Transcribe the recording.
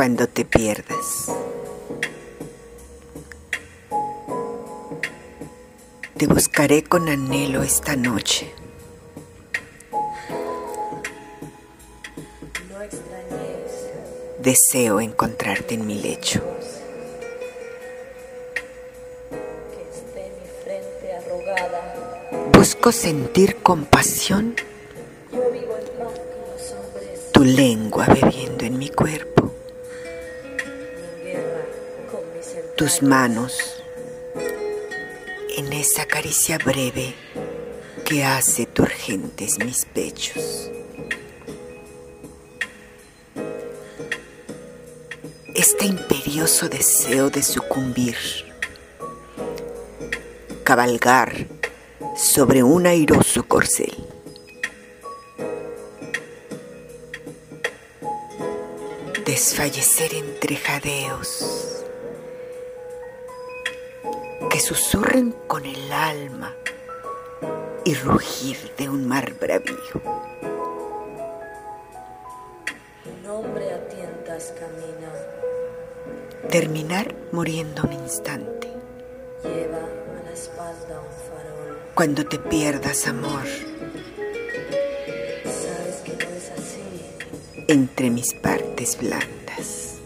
cuando te pierdas. Te buscaré con anhelo esta noche. Deseo encontrarte en mi lecho. Busco sentir compasión, Yo vivo en paz con los hombres, tu lengua bebiendo en mi cuerpo, tus manos en esa caricia breve que hace turgentes mis pechos. Este imperioso deseo de sucumbir, cabalgar sobre un airoso corcel. Desfallecer entre jadeos que susurren con el alma y rugir de un mar bravío. Un hombre a tientas camina, Terminar muriendo un instante. lleva a la espalda un farol. Cuando te pierdas, amor, Sabes que no es así, entre mis partes blandas.